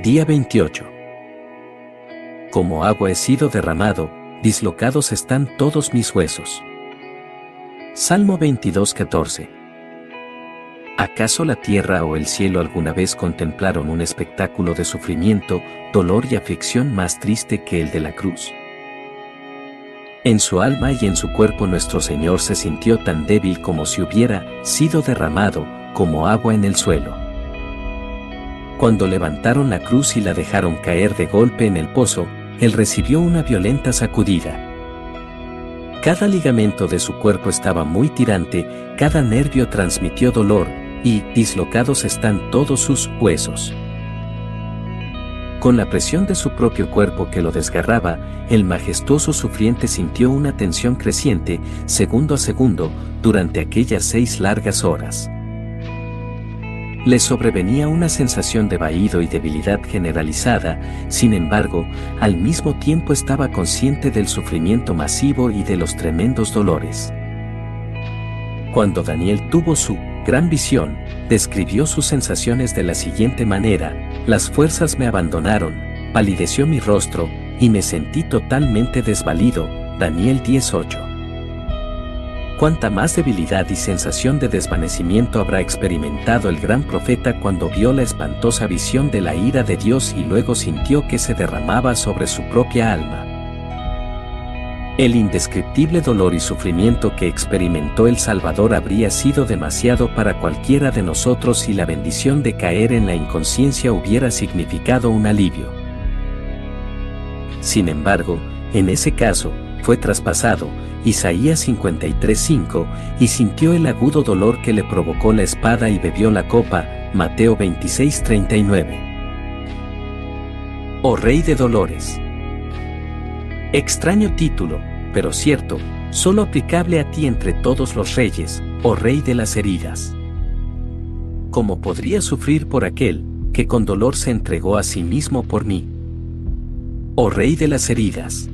Día 28. Como agua he sido derramado, dislocados están todos mis huesos. Salmo 22:14. ¿Acaso la tierra o el cielo alguna vez contemplaron un espectáculo de sufrimiento, dolor y aflicción más triste que el de la cruz? En su alma y en su cuerpo nuestro Señor se sintió tan débil como si hubiera sido derramado como agua en el suelo. Cuando levantaron la cruz y la dejaron caer de golpe en el pozo, él recibió una violenta sacudida. Cada ligamento de su cuerpo estaba muy tirante, cada nervio transmitió dolor, y dislocados están todos sus huesos. Con la presión de su propio cuerpo que lo desgarraba, el majestuoso sufriente sintió una tensión creciente, segundo a segundo, durante aquellas seis largas horas. Le sobrevenía una sensación de vaído y debilidad generalizada, sin embargo, al mismo tiempo estaba consciente del sufrimiento masivo y de los tremendos dolores. Cuando Daniel tuvo su gran visión, describió sus sensaciones de la siguiente manera, las fuerzas me abandonaron, palideció mi rostro, y me sentí totalmente desvalido, Daniel 18 cuánta más debilidad y sensación de desvanecimiento habrá experimentado el gran profeta cuando vio la espantosa visión de la ira de Dios y luego sintió que se derramaba sobre su propia alma. El indescriptible dolor y sufrimiento que experimentó el Salvador habría sido demasiado para cualquiera de nosotros y la bendición de caer en la inconsciencia hubiera significado un alivio. Sin embargo, en ese caso, fue traspasado, Isaías 53:5, y sintió el agudo dolor que le provocó la espada y bebió la copa, Mateo 26:39. Oh Rey de Dolores. Extraño título, pero cierto, solo aplicable a ti entre todos los reyes, oh Rey de las heridas. ¿Cómo podría sufrir por aquel, que con dolor se entregó a sí mismo por mí? Oh Rey de las heridas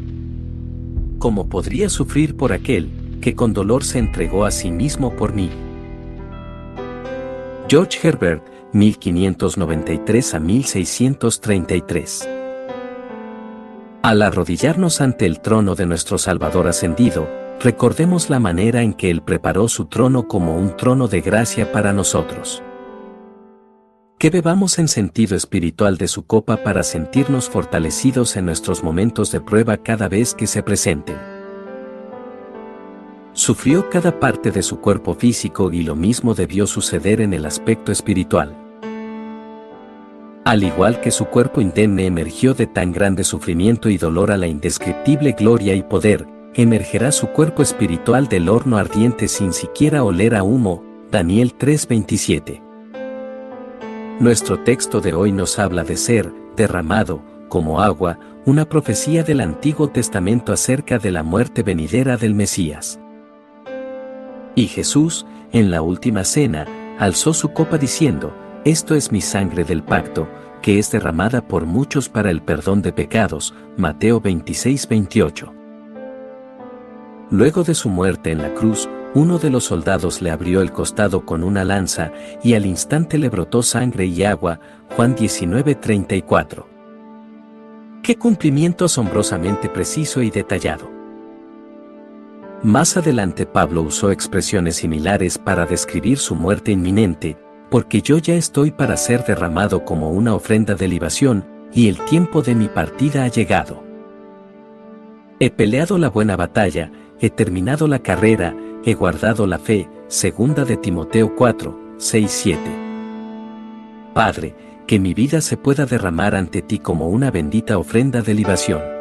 como podría sufrir por aquel, que con dolor se entregó a sí mismo por mí. George Herbert, 1593 a 1633. Al arrodillarnos ante el trono de nuestro Salvador ascendido, recordemos la manera en que Él preparó su trono como un trono de gracia para nosotros que bebamos en sentido espiritual de su copa para sentirnos fortalecidos en nuestros momentos de prueba cada vez que se presenten. Sufrió cada parte de su cuerpo físico y lo mismo debió suceder en el aspecto espiritual. Al igual que su cuerpo indemne emergió de tan grande sufrimiento y dolor a la indescriptible gloria y poder, emergerá su cuerpo espiritual del horno ardiente sin siquiera oler a humo, Daniel 3:27. Nuestro texto de hoy nos habla de ser derramado, como agua, una profecía del Antiguo Testamento acerca de la muerte venidera del Mesías. Y Jesús, en la última cena, alzó su copa diciendo, Esto es mi sangre del pacto, que es derramada por muchos para el perdón de pecados. Mateo 26-28. Luego de su muerte en la cruz, uno de los soldados le abrió el costado con una lanza, y al instante le brotó sangre y agua. Juan 19:34. Qué cumplimiento asombrosamente preciso y detallado. Más adelante Pablo usó expresiones similares para describir su muerte inminente, porque yo ya estoy para ser derramado como una ofrenda de libación, y el tiempo de mi partida ha llegado. He peleado la buena batalla, he terminado la carrera, he guardado la fe, segunda de Timoteo 4, 6, 7. Padre, que mi vida se pueda derramar ante ti como una bendita ofrenda de libación.